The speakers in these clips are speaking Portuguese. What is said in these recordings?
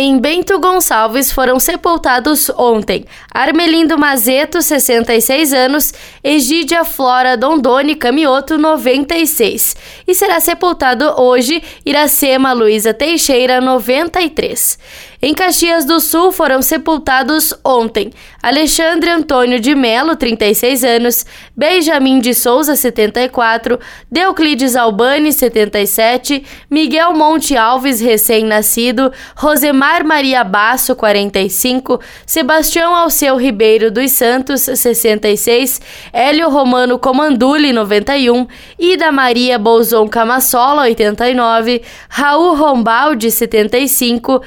Em Bento Gonçalves foram sepultados ontem Armelindo Mazeto, 66 anos, Egídia Flora Dondoni Camioto, 96. E será sepultado hoje Iracema Luiza Teixeira, 93. Em Caxias do Sul foram sepultados ontem Alexandre Antônio de Melo, 36 anos, Benjamin de Souza, 74, Deuclides Albani, 77, Miguel Monte Alves, recém-nascido, Rosemar Maria Basso, 45, Sebastião Alceu Ribeiro dos Santos, 66, Hélio Romano Comanduli, 91, Ida Maria Bolzon Camassola, 89, Raul Rombaldi, 75,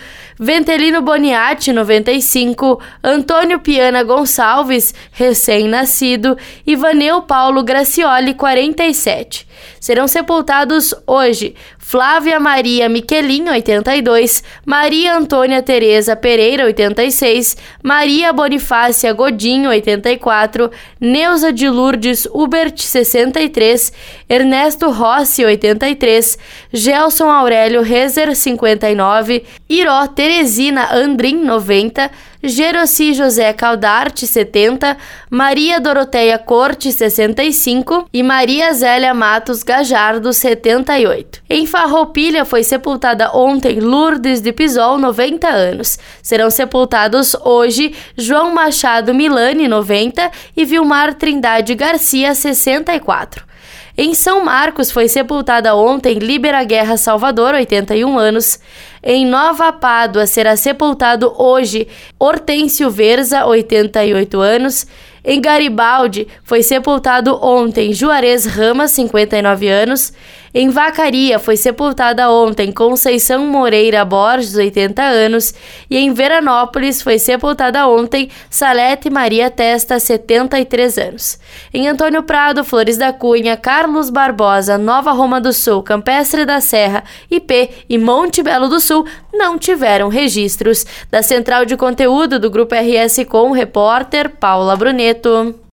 Ventelino Boniatti, 95, Antônio Piana Gonçalves, recém-nascido, e Vaneu Paulo Gracioli, 47. Serão sepultados hoje Flávia Maria Miquelin, 82, Maria Antônia Tereza Pereira, 86, Maria Bonifácia Godinho, 84, Neuza de Lourdes Hubert, 63, Ernesto Rossi, 83, Gelson Aurélio Rezer, 59, Iró Teresina Andrin, 90, Geroci José Caldarte, 70, Maria Doroteia Corte, 65 e Maria Zélia Matos Gajardo, 78. Em Farroupilha foi sepultada ontem Lourdes de Pisol, 90 anos. Serão sepultados hoje João Machado Milani, 90 e Vilmar Trindade Garcia, 64. Em São Marcos foi sepultada ontem Libera Guerra Salvador, 81 anos. Em Nova Pádua será sepultado hoje Hortêncio Verza, 88 anos. Em Garibaldi foi sepultado ontem Juarez Rama, 59 anos. Em Vacaria foi sepultada ontem Conceição Moreira Borges, 80 anos. E em Veranópolis foi sepultada ontem Salete Maria Testa, 73 anos. Em Antônio Prado, Flores da Cunha, Carlos Barbosa, Nova Roma do Sul, Campestre da Serra, IP e Monte Belo do Sul não tiveram registros. Da central de conteúdo do Grupo RS Com, repórter Paula je tu